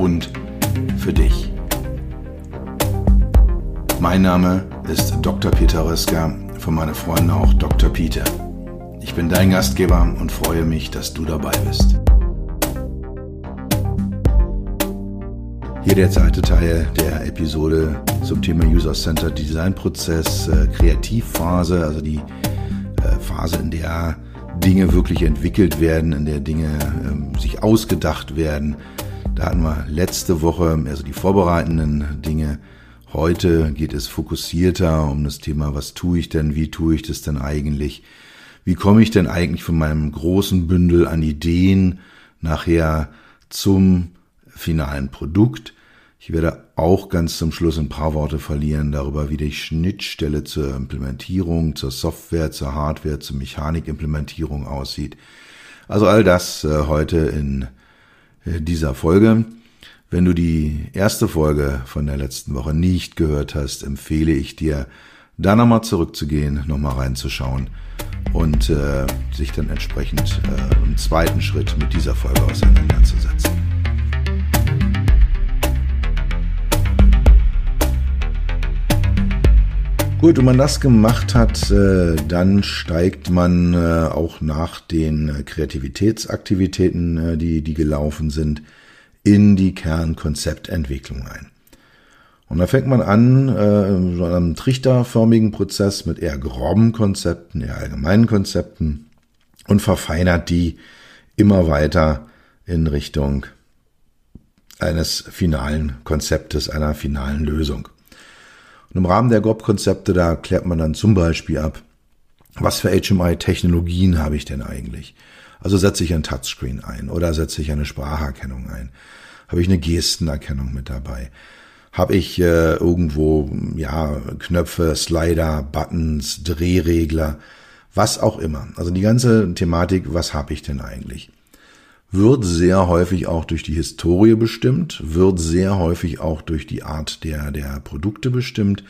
und für dich. Mein Name ist Dr. Peter Röska, von meinen Freunden auch Dr. Peter. Ich bin dein Gastgeber und freue mich, dass du dabei bist. Hier der zweite Teil der Episode zum Thema User-Centered Design Prozess, äh, Kreativphase, also die äh, Phase, in der Dinge wirklich entwickelt werden, in der Dinge ähm, sich ausgedacht werden. Da hatten wir letzte Woche also die vorbereitenden Dinge. Heute geht es fokussierter um das Thema, was tue ich denn, wie tue ich das denn eigentlich, wie komme ich denn eigentlich von meinem großen Bündel an Ideen nachher zum finalen Produkt. Ich werde auch ganz zum Schluss ein paar Worte verlieren darüber, wie die Schnittstelle zur Implementierung, zur Software, zur Hardware, zur Mechanikimplementierung aussieht. Also all das äh, heute in dieser Folge. Wenn du die erste Folge von der letzten Woche nicht gehört hast, empfehle ich dir, da nochmal zurückzugehen, nochmal reinzuschauen und äh, sich dann entsprechend äh, im zweiten Schritt mit dieser Folge auseinanderzusetzen. Gut, wenn man das gemacht hat, äh, dann steigt man äh, auch nach den Kreativitätsaktivitäten, äh, die, die gelaufen sind, in die Kernkonzeptentwicklung ein. Und da fängt man an, so einem trichterförmigen Prozess mit eher groben Konzepten, eher allgemeinen Konzepten und verfeinert die immer weiter in Richtung eines finalen Konzeptes, einer finalen Lösung. Und im Rahmen der GOP-Konzepte, da klärt man dann zum Beispiel ab, was für HMI-Technologien habe ich denn eigentlich? Also setze ich ein Touchscreen ein oder setze ich eine Spracherkennung ein? Habe ich eine Gestenerkennung mit dabei? Habe ich äh, irgendwo ja Knöpfe, Slider, Buttons, Drehregler, was auch immer. Also die ganze Thematik, was habe ich denn eigentlich? Wird sehr häufig auch durch die Historie bestimmt, wird sehr häufig auch durch die Art der, der Produkte bestimmt,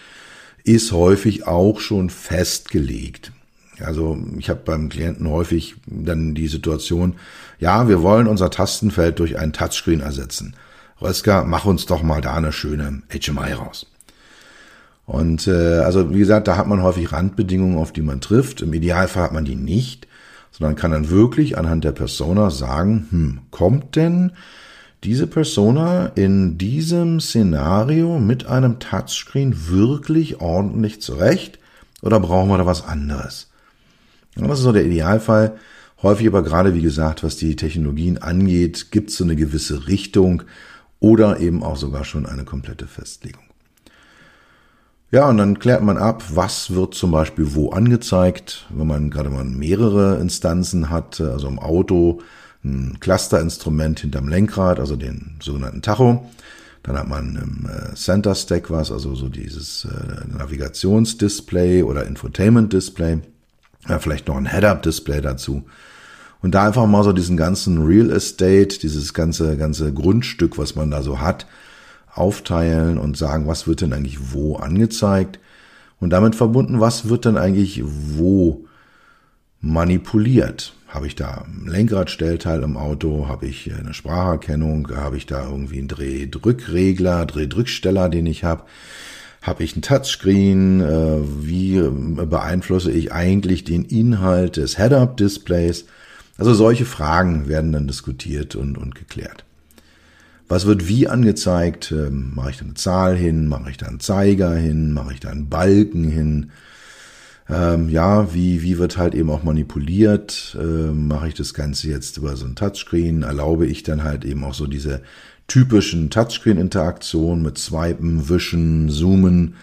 ist häufig auch schon festgelegt. Also ich habe beim Klienten häufig dann die Situation, ja, wir wollen unser Tastenfeld durch ein Touchscreen ersetzen. Röska, mach uns doch mal da eine schöne HMI raus. Und äh, also wie gesagt, da hat man häufig Randbedingungen, auf die man trifft. Im Idealfall hat man die nicht sondern kann dann wirklich anhand der Persona sagen, hm, kommt denn diese Persona in diesem Szenario mit einem Touchscreen wirklich ordentlich zurecht oder brauchen wir da was anderes? Das ist so der Idealfall. Häufig aber gerade, wie gesagt, was die Technologien angeht, gibt es so eine gewisse Richtung oder eben auch sogar schon eine komplette Festlegung. Ja, und dann klärt man ab, was wird zum Beispiel wo angezeigt, wenn man gerade mal mehrere Instanzen hat, also im Auto ein Clusterinstrument hinterm Lenkrad, also den sogenannten Tacho. Dann hat man im äh, Center Stack was, also so dieses äh, Navigationsdisplay oder Infotainment-Display. Ja, vielleicht noch ein Head-Up-Display dazu. Und da einfach mal so diesen ganzen Real Estate, dieses ganze, ganze Grundstück, was man da so hat, aufteilen und sagen, was wird denn eigentlich wo angezeigt und damit verbunden, was wird denn eigentlich wo manipuliert. Habe ich da ein Lenkradstellteil im Auto? Habe ich eine Spracherkennung? Habe ich da irgendwie einen Drehdrückregler, Drehdrücksteller, den ich habe? Habe ich ein Touchscreen? Äh, wie beeinflusse ich eigentlich den Inhalt des Head-Up-Displays? Also solche Fragen werden dann diskutiert und, und geklärt. Was wird wie angezeigt? Ähm, mache ich da eine Zahl hin? Mache ich da einen Zeiger hin? Mache ich da einen Balken hin? Ähm, ja, wie, wie wird halt eben auch manipuliert? Ähm, mache ich das Ganze jetzt über so ein Touchscreen? Erlaube ich dann halt eben auch so diese typischen Touchscreen-Interaktionen mit Swipen, Wischen, Zoomen?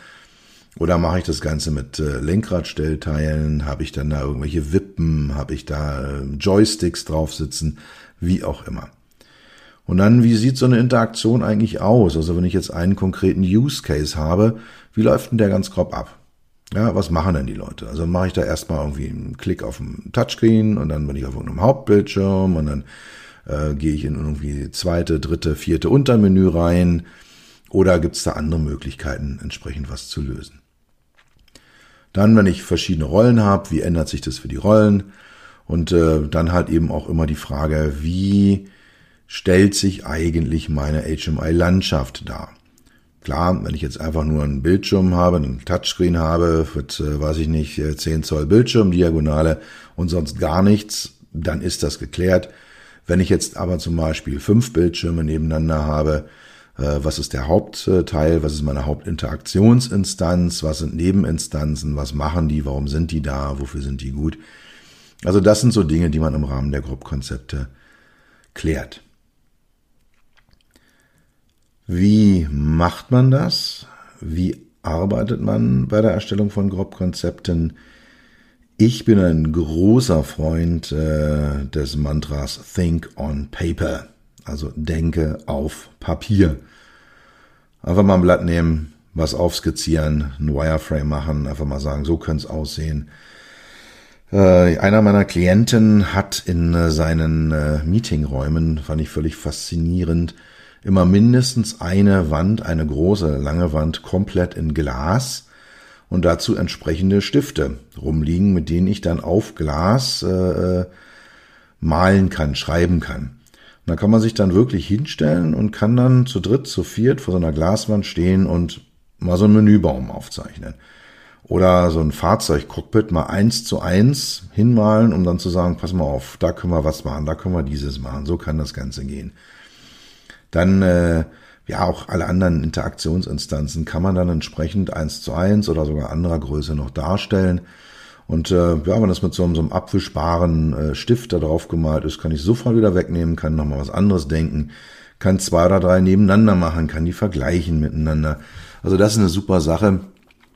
Oder mache ich das Ganze mit äh, Lenkradstellteilen? Habe ich dann da irgendwelche Wippen? Habe ich da äh, Joysticks drauf sitzen? Wie auch immer. Und dann, wie sieht so eine Interaktion eigentlich aus? Also wenn ich jetzt einen konkreten Use Case habe, wie läuft denn der ganz grob ab? Ja, was machen denn die Leute? Also mache ich da erstmal irgendwie einen Klick auf dem Touchscreen und dann bin ich auf irgendeinem Hauptbildschirm und dann äh, gehe ich in irgendwie zweite, dritte, vierte Untermenü rein oder gibt es da andere Möglichkeiten, entsprechend was zu lösen? Dann, wenn ich verschiedene Rollen habe, wie ändert sich das für die Rollen? Und äh, dann halt eben auch immer die Frage, wie stellt sich eigentlich meine HMI-Landschaft dar? Klar, wenn ich jetzt einfach nur einen Bildschirm habe, einen Touchscreen habe, mit, äh, weiß ich nicht, 10 äh, Zoll Bildschirmdiagonale und sonst gar nichts, dann ist das geklärt. Wenn ich jetzt aber zum Beispiel fünf Bildschirme nebeneinander habe, äh, was ist der Hauptteil, was ist meine Hauptinteraktionsinstanz, was sind Nebeninstanzen, was machen die, warum sind die da, wofür sind die gut. Also das sind so Dinge, die man im Rahmen der Gruppkonzepte klärt. Wie macht man das? Wie arbeitet man bei der Erstellung von Grobkonzepten? Ich bin ein großer Freund äh, des Mantras Think on Paper, also denke auf Papier. Einfach mal ein Blatt nehmen, was aufskizzieren, ein Wireframe machen, einfach mal sagen, so könnte es aussehen. Äh, einer meiner Klienten hat in äh, seinen äh, Meetingräumen, fand ich völlig faszinierend, immer mindestens eine Wand, eine große, lange Wand, komplett in Glas und dazu entsprechende Stifte rumliegen, mit denen ich dann auf Glas äh, malen kann, schreiben kann. Und da kann man sich dann wirklich hinstellen und kann dann zu dritt, zu viert vor so einer Glaswand stehen und mal so einen Menübaum aufzeichnen. Oder so ein Fahrzeugcockpit mal eins zu eins hinmalen, um dann zu sagen, pass mal auf, da können wir was machen, da können wir dieses machen. So kann das Ganze gehen. Dann äh, ja auch alle anderen Interaktionsinstanzen kann man dann entsprechend eins zu eins oder sogar anderer Größe noch darstellen. Und äh, ja, wenn das mit so einem, so einem abwischbaren äh, Stift da drauf gemalt ist, kann ich sofort wieder wegnehmen, kann nochmal was anderes denken, kann zwei oder drei nebeneinander machen, kann die vergleichen miteinander. Also das ist eine super Sache.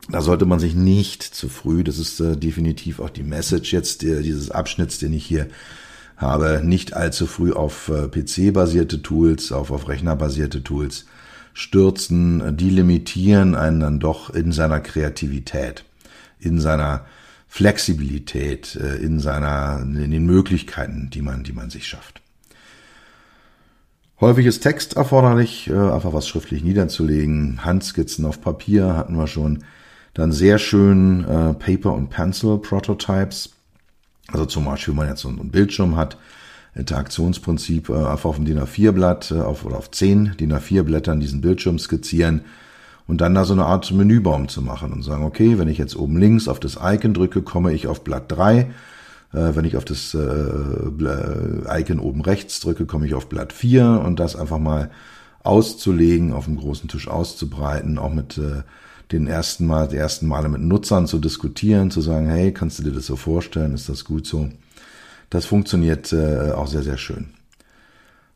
Da sollte man sich nicht zu früh, das ist äh, definitiv auch die Message jetzt äh, dieses Abschnitts, den ich hier habe nicht allzu früh auf äh, PC-basierte Tools, auf, auf Rechner-basierte Tools stürzen. Die limitieren einen dann doch in seiner Kreativität, in seiner Flexibilität, äh, in seiner, in den Möglichkeiten, die man, die man sich schafft. Häufig ist Text erforderlich, äh, einfach was schriftlich niederzulegen. Handskizzen auf Papier hatten wir schon. Dann sehr schön Paper- und Pencil-Prototypes also zum Beispiel, wenn man jetzt so einen Bildschirm hat, Interaktionsprinzip, äh, einfach auf dem DIN A4-Blatt äh, auf, oder auf zehn DIN A4-Blättern diesen Bildschirm skizzieren und dann da so eine Art Menübaum zu machen und sagen, okay, wenn ich jetzt oben links auf das Icon drücke, komme ich auf Blatt 3. Äh, wenn ich auf das Icon oben rechts drücke, komme ich auf Blatt 4 und das einfach mal auszulegen, auf dem großen Tisch auszubreiten, auch mit den ersten Mal, die ersten Male mit Nutzern zu diskutieren, zu sagen, hey, kannst du dir das so vorstellen? Ist das gut so? Das funktioniert äh, auch sehr, sehr schön.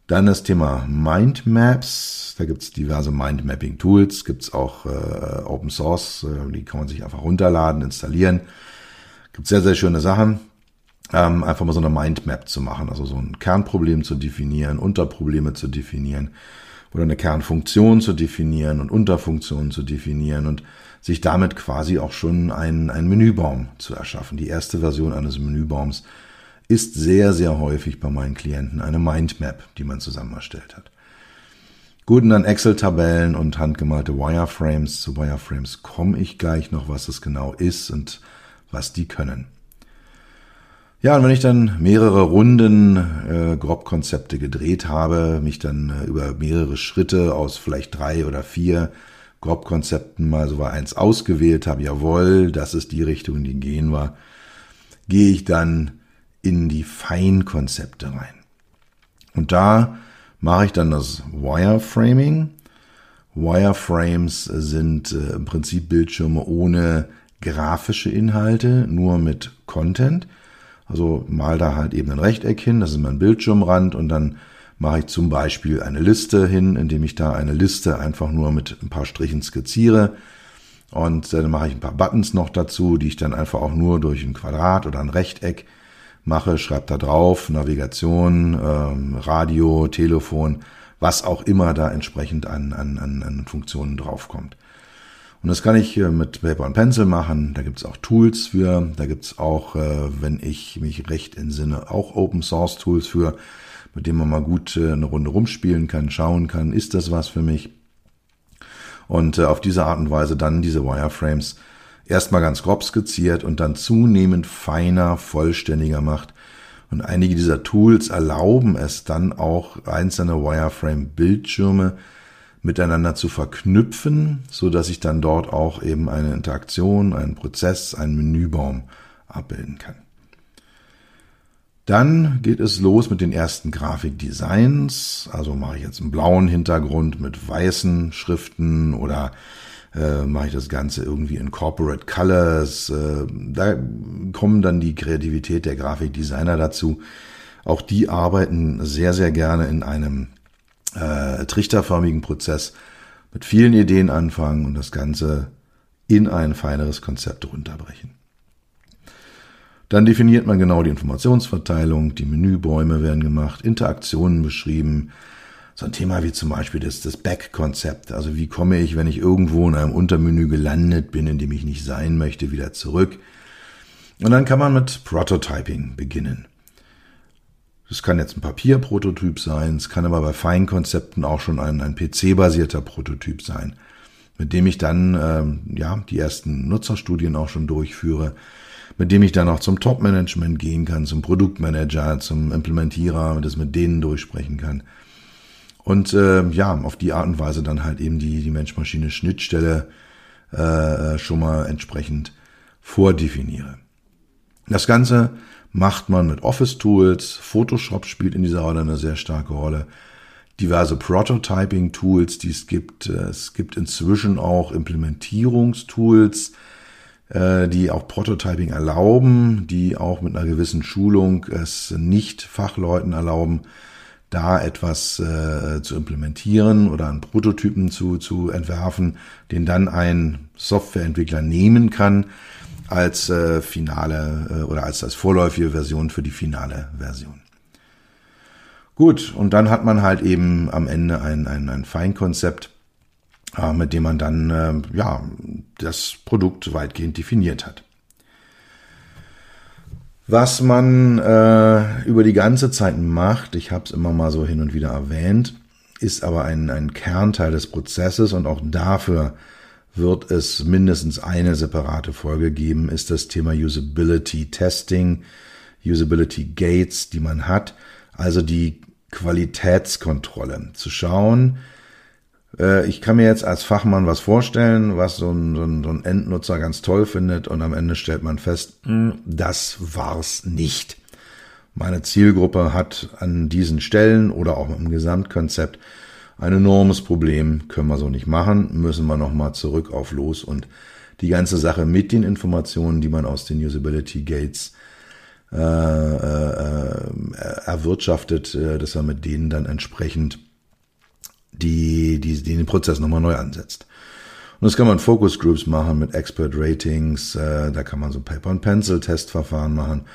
Dann das Thema Mindmaps. Da gibt's diverse Mindmapping-Tools, gibt's auch äh, Open Source, äh, die kann man sich einfach runterladen, installieren. Gibt sehr, sehr schöne Sachen. Ähm, einfach mal so eine Mindmap zu machen, also so ein Kernproblem zu definieren, Unterprobleme zu definieren oder eine Kernfunktion zu definieren und Unterfunktionen zu definieren und sich damit quasi auch schon einen, einen Menübaum zu erschaffen. Die erste Version eines Menübaums ist sehr, sehr häufig bei meinen Klienten eine Mindmap, die man zusammen erstellt hat. Gut, und dann Excel-Tabellen und handgemalte Wireframes. Zu Wireframes komme ich gleich noch, was es genau ist und was die können. Ja, und wenn ich dann mehrere Runden äh, Grobkonzepte gedreht habe, mich dann äh, über mehrere Schritte aus vielleicht drei oder vier Grobkonzepten mal so war eins ausgewählt habe, jawohl, das ist die Richtung, in die gehen wir, gehe ich dann in die Feinkonzepte rein. Und da mache ich dann das Wireframing. Wireframes sind äh, im Prinzip Bildschirme ohne grafische Inhalte, nur mit Content. Also mal da halt eben ein Rechteck hin, das ist mein Bildschirmrand und dann mache ich zum Beispiel eine Liste hin, indem ich da eine Liste einfach nur mit ein paar Strichen skizziere. Und dann mache ich ein paar Buttons noch dazu, die ich dann einfach auch nur durch ein Quadrat oder ein Rechteck mache, schreibe da drauf, Navigation, ähm, Radio, Telefon, was auch immer da entsprechend an, an, an, an Funktionen draufkommt. Und das kann ich mit Paper und Pencil machen. Da gibt's auch Tools für. Da gibt's auch, äh, wenn ich mich recht entsinne, auch Open Source Tools für, mit denen man mal gut äh, eine Runde rumspielen kann, schauen kann, ist das was für mich? Und äh, auf diese Art und Weise dann diese Wireframes erstmal ganz grob skizziert und dann zunehmend feiner, vollständiger macht. Und einige dieser Tools erlauben es dann auch einzelne Wireframe-Bildschirme miteinander zu verknüpfen, so dass ich dann dort auch eben eine Interaktion, einen Prozess, einen Menübaum abbilden kann. Dann geht es los mit den ersten Grafikdesigns. Also mache ich jetzt einen blauen Hintergrund mit weißen Schriften oder äh, mache ich das Ganze irgendwie in Corporate Colors. Äh, da kommen dann die Kreativität der Grafikdesigner dazu. Auch die arbeiten sehr, sehr gerne in einem äh, trichterförmigen Prozess mit vielen Ideen anfangen und das Ganze in ein feineres Konzept runterbrechen. Dann definiert man genau die Informationsverteilung, die Menübäume werden gemacht, Interaktionen beschrieben. So ein Thema wie zum Beispiel das, das Back-Konzept. Also wie komme ich, wenn ich irgendwo in einem Untermenü gelandet bin, in dem ich nicht sein möchte, wieder zurück. Und dann kann man mit Prototyping beginnen. Das kann jetzt ein Papierprototyp sein, es kann aber bei Feinkonzepten auch schon ein, ein PC-basierter Prototyp sein, mit dem ich dann ähm, ja die ersten Nutzerstudien auch schon durchführe, mit dem ich dann auch zum Top-Management gehen kann, zum Produktmanager, zum Implementierer das mit denen durchsprechen kann. Und äh, ja, auf die Art und Weise dann halt eben die, die Mensch-Maschine-Schnittstelle äh, schon mal entsprechend vordefiniere. Das Ganze macht man mit Office-Tools. Photoshop spielt in dieser Rolle eine sehr starke Rolle. Diverse Prototyping-Tools, die es gibt. Es gibt inzwischen auch Implementierungstools, äh, die auch Prototyping erlauben, die auch mit einer gewissen Schulung es nicht Fachleuten erlauben, da etwas äh, zu implementieren oder einen Prototypen zu, zu entwerfen, den dann ein Softwareentwickler nehmen kann als äh, finale äh, oder als, als vorläufige Version für die finale Version. Gut, und dann hat man halt eben am Ende ein, ein, ein Feinkonzept, äh, mit dem man dann äh, ja das Produkt weitgehend definiert hat. Was man äh, über die ganze Zeit macht, ich habe es immer mal so hin und wieder erwähnt, ist aber ein, ein Kernteil des Prozesses und auch dafür wird es mindestens eine separate Folge geben, ist das Thema Usability Testing, Usability Gates, die man hat, also die Qualitätskontrolle. Zu schauen, äh, ich kann mir jetzt als Fachmann was vorstellen, was so ein, so, ein, so ein Endnutzer ganz toll findet und am Ende stellt man fest, hm, das war's nicht. Meine Zielgruppe hat an diesen Stellen oder auch im Gesamtkonzept ein enormes Problem, können wir so nicht machen, müssen wir nochmal zurück auf los und die ganze Sache mit den Informationen, die man aus den Usability Gates äh, äh, erwirtschaftet, äh, dass er mit denen dann entsprechend die, die, die den Prozess nochmal neu ansetzt. Und das kann man Focus Groups machen mit Expert Ratings, äh, da kann man so Paper and Pencil Testverfahren machen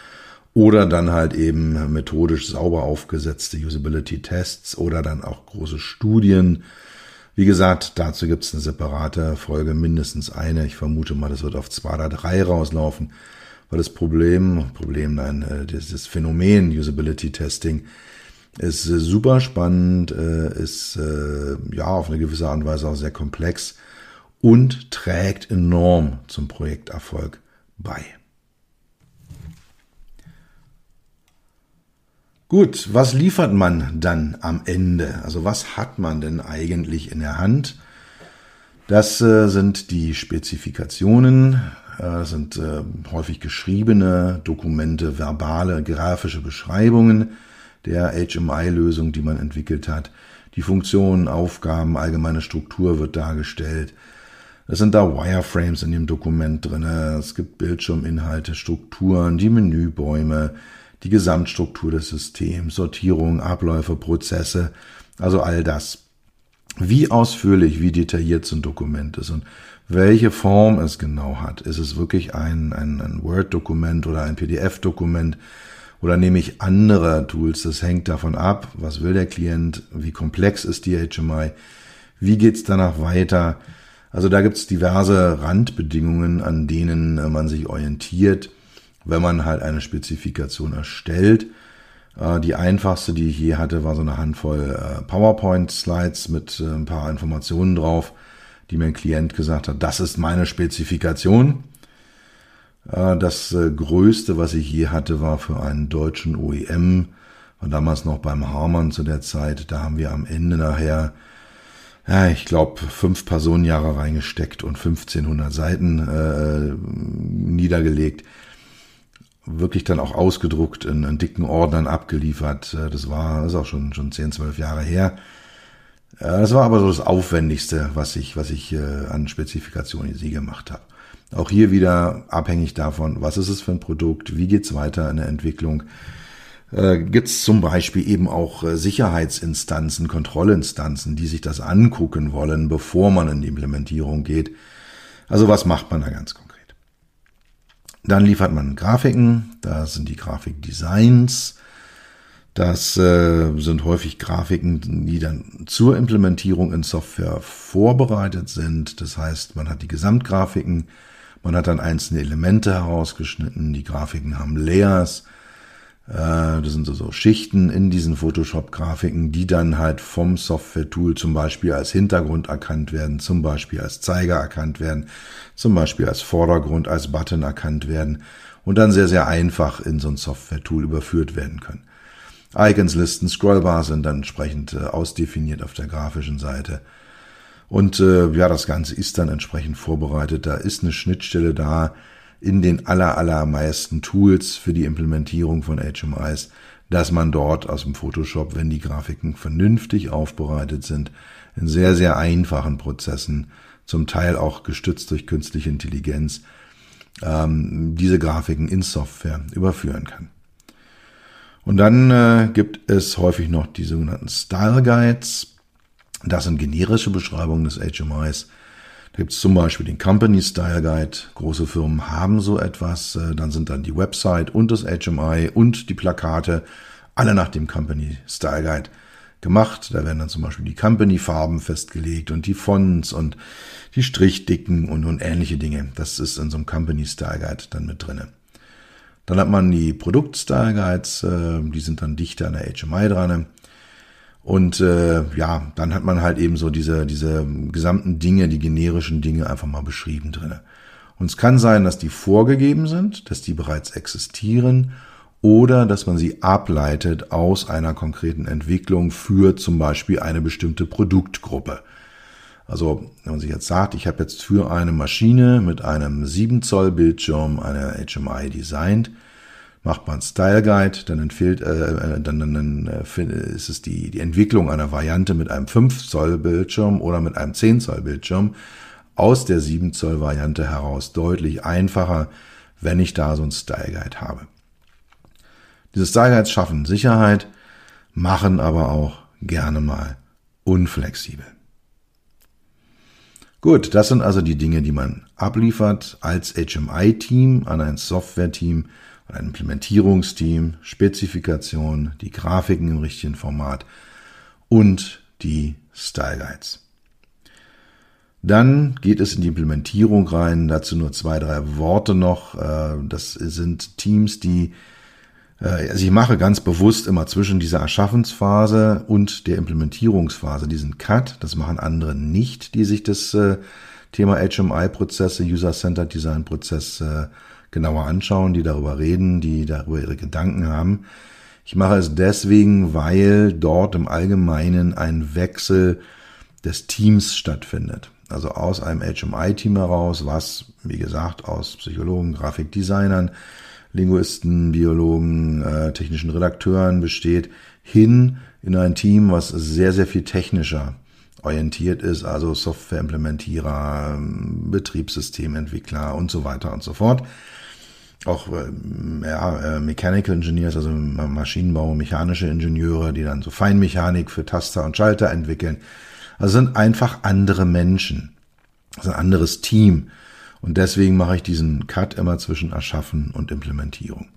oder dann halt eben methodisch sauber aufgesetzte Usability-Tests oder dann auch große Studien. Wie gesagt, dazu gibt es eine separate Folge, mindestens eine. Ich vermute mal, das wird auf zwei oder drei rauslaufen, weil das Problem, Problem, nein, äh, das Phänomen Usability-Testing ist äh, super spannend, äh, ist ja auf eine gewisse Art und Weise auch sehr komplex und trägt enorm zum Projekterfolg bei. Gut, was liefert man dann am Ende? Also was hat man denn eigentlich in der Hand? Das äh, sind die Spezifikationen, äh, sind äh, häufig geschriebene Dokumente, verbale, grafische Beschreibungen der HMI-Lösung, die man entwickelt hat. Die Funktionen, Aufgaben, allgemeine Struktur wird dargestellt. Es sind da Wireframes in dem Dokument drinne. Es gibt Bildschirminhalte, Strukturen, die Menübäume, die Gesamtstruktur des Systems, Sortierung, Abläufe, Prozesse, also all das. Wie ausführlich, wie detailliert so ein Dokument ist und welche Form es genau hat. Ist es wirklich ein, ein, ein Word-Dokument oder ein PDF-Dokument Oder nehme ich andere Tools? Das hängt davon ab, was will der Klient, wie komplex ist die HMI, wie geht's danach weiter. Also da gibt's diverse Randbedingungen, an denen äh, man sich orientiert, wenn man halt eine Spezifikation erstellt. Äh, die einfachste, die ich je hatte, war so eine Handvoll äh, PowerPoint-Slides mit ein paar Informationen drauf, die mir ein Klient gesagt hat, das ist meine Spezifikation. Das größte, was ich je hatte, war für einen deutschen OEM, war damals noch beim Harman zu der Zeit. Da haben wir am Ende nachher ja, ich glaube, fünf Personenjahre reingesteckt und 1500 Seiten äh, niedergelegt. Wirklich dann auch ausgedruckt, in, in dicken Ordnern abgeliefert. Äh, das war, das ist auch schon, schon 10, 12 Jahre her. Äh, das war aber so das Aufwendigste, was ich, was ich äh, an Spezifikationen sie gemacht habe. Auch hier wieder abhängig davon, was ist es für ein Produkt, wie geht's weiter in der Entwicklung äh, gibt es zum Beispiel eben auch Sicherheitsinstanzen, Kontrollinstanzen, die sich das angucken wollen, bevor man in die Implementierung geht. Also was macht man da ganz konkret? Dann liefert man Grafiken, da sind die Grafikdesigns, das äh, sind häufig Grafiken, die dann zur Implementierung in Software vorbereitet sind. Das heißt, man hat die Gesamtgrafiken, man hat dann einzelne Elemente herausgeschnitten, die Grafiken haben Layers, das sind so, so Schichten in diesen Photoshop-Grafiken, die dann halt vom Software-Tool zum Beispiel als Hintergrund erkannt werden, zum Beispiel als Zeiger erkannt werden, zum Beispiel als Vordergrund, als Button erkannt werden und dann sehr, sehr einfach in so ein Software-Tool überführt werden können. Icons, Listen, Scrollbars sind dann entsprechend äh, ausdefiniert auf der grafischen Seite. Und äh, ja, das Ganze ist dann entsprechend vorbereitet. Da ist eine Schnittstelle da, in den aller, allermeisten Tools für die Implementierung von HMIs, dass man dort aus dem Photoshop, wenn die Grafiken vernünftig aufbereitet sind, in sehr, sehr einfachen Prozessen, zum Teil auch gestützt durch künstliche Intelligenz, ähm, diese Grafiken in Software überführen kann. Und dann äh, gibt es häufig noch die sogenannten Style Guides. Das sind generische Beschreibungen des HMIs, da gibt es zum Beispiel den Company Style Guide. Große Firmen haben so etwas. Äh, dann sind dann die Website und das HMI und die Plakate alle nach dem Company Style Guide gemacht. Da werden dann zum Beispiel die Company-Farben festgelegt und die Fonts und die Strichdicken und, und ähnliche Dinge. Das ist in so einem Company Style Guide dann mit drinne. Dann hat man die Produkt-Style Guides, äh, die sind dann dichter an der HMI dran. Und äh, ja, dann hat man halt eben so diese, diese gesamten Dinge, die generischen Dinge einfach mal beschrieben drinne. Und es kann sein, dass die vorgegeben sind, dass die bereits existieren oder dass man sie ableitet aus einer konkreten Entwicklung für zum Beispiel eine bestimmte Produktgruppe. Also wenn man sich jetzt sagt, ich habe jetzt für eine Maschine mit einem 7 Zoll Bildschirm eine HMI designt, macht man Style Guide, dann, empfiehlt, äh, äh dann, dann, dann äh, ist es die, die Entwicklung einer Variante mit einem 5 Zoll Bildschirm oder mit einem 10 Zoll Bildschirm aus der 7 Zoll Variante heraus deutlich einfacher, wenn ich da so ein Style Guide habe. Diese Style Guides schaffen Sicherheit, machen aber auch gerne mal unflexibel. Gut, das sind also die Dinge, die man abliefert als HMI-Team an ein Software-Team, ein Implementierungsteam, Spezifikation, die Grafiken im richtigen Format und die Style Guides. Dann geht es in die Implementierung rein. Dazu nur zwei, drei Worte noch. Äh, das sind Teams, die, äh, also ich mache ganz bewusst immer zwischen dieser Erschaffensphase und der Implementierungsphase diesen Cut. Das machen andere nicht, die sich das äh, Thema HMI-Prozesse, User-Centered Design-Prozess genauer anschauen, die darüber reden, die darüber ihre Gedanken haben. Ich mache es deswegen, weil dort im Allgemeinen ein Wechsel des Teams stattfindet. Also aus einem HMI-Team heraus, was, wie gesagt, aus Psychologen, Grafikdesignern, Linguisten, Biologen, äh, technischen Redakteuren besteht, hin in ein Team, was sehr, sehr viel technischer orientiert ist, also Softwareimplementierer, Betriebssystementwickler und so weiter und so fort auch äh, ja, äh, Mechanical Engineers, also Maschinenbau, mechanische Ingenieure, die dann so Feinmechanik für Taster und Schalter entwickeln. Also sind einfach andere Menschen. Ist ein anderes Team. Und deswegen mache ich diesen Cut immer zwischen Erschaffen und Implementierung.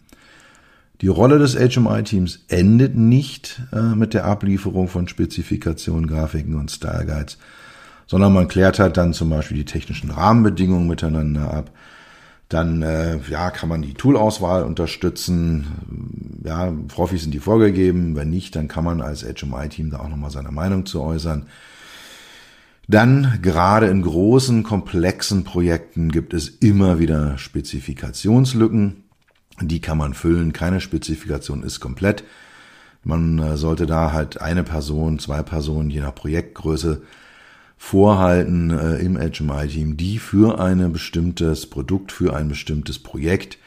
Die Rolle des HMI-Teams endet nicht äh, mit der Ablieferung von Spezifikationen, Grafiken und Style Guides, sondern man klärt halt dann zum Beispiel die technischen Rahmenbedingungen miteinander ab. Dann äh, ja, kann man die Toolauswahl unterstützen. Ja, Profis sind die vorgegeben. Wenn nicht, dann kann man als HMI-Team da auch nochmal seine Meinung zu äußern. Dann gerade in großen, komplexen Projekten gibt es immer wieder Spezifikationslücken. Die kann man füllen. Keine Spezifikation ist komplett. Man äh, sollte da halt eine Person, zwei Personen, je nach Projektgröße, vorhalten äh, im HMI-Team, die für ein bestimmtes Produkt, für ein bestimmtes Projekt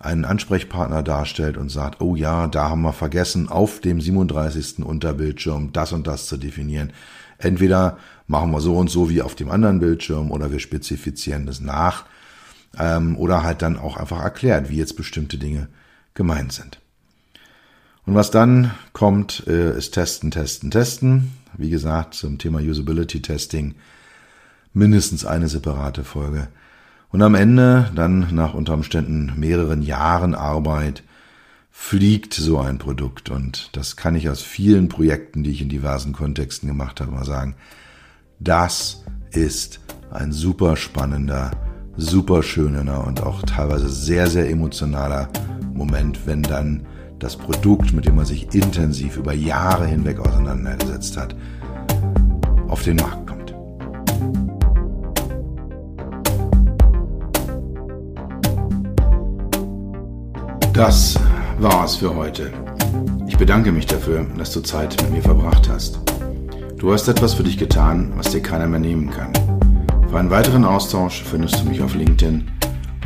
einen Ansprechpartner darstellt und sagt, oh ja, da haben wir vergessen, auf dem 37. Unterbildschirm das und das zu definieren. Entweder machen wir so und so wie auf dem anderen Bildschirm oder wir spezifizieren das nach ähm, oder halt dann auch einfach erklärt, wie jetzt bestimmte Dinge gemeint sind. Und was dann kommt, äh, ist Testen, Testen, Testen. Wie gesagt, zum Thema Usability Testing mindestens eine separate Folge. Und am Ende, dann nach unter Umständen mehreren Jahren Arbeit, fliegt so ein Produkt. Und das kann ich aus vielen Projekten, die ich in diversen Kontexten gemacht habe, mal sagen. Das ist ein super spannender, super schöner und auch teilweise sehr, sehr emotionaler Moment, wenn dann das Produkt, mit dem man sich intensiv über Jahre hinweg auseinandergesetzt hat, auf den Markt kommt. Das war's für heute. Ich bedanke mich dafür, dass du Zeit mit mir verbracht hast. Du hast etwas für dich getan, was dir keiner mehr nehmen kann. Für einen weiteren Austausch findest du mich auf LinkedIn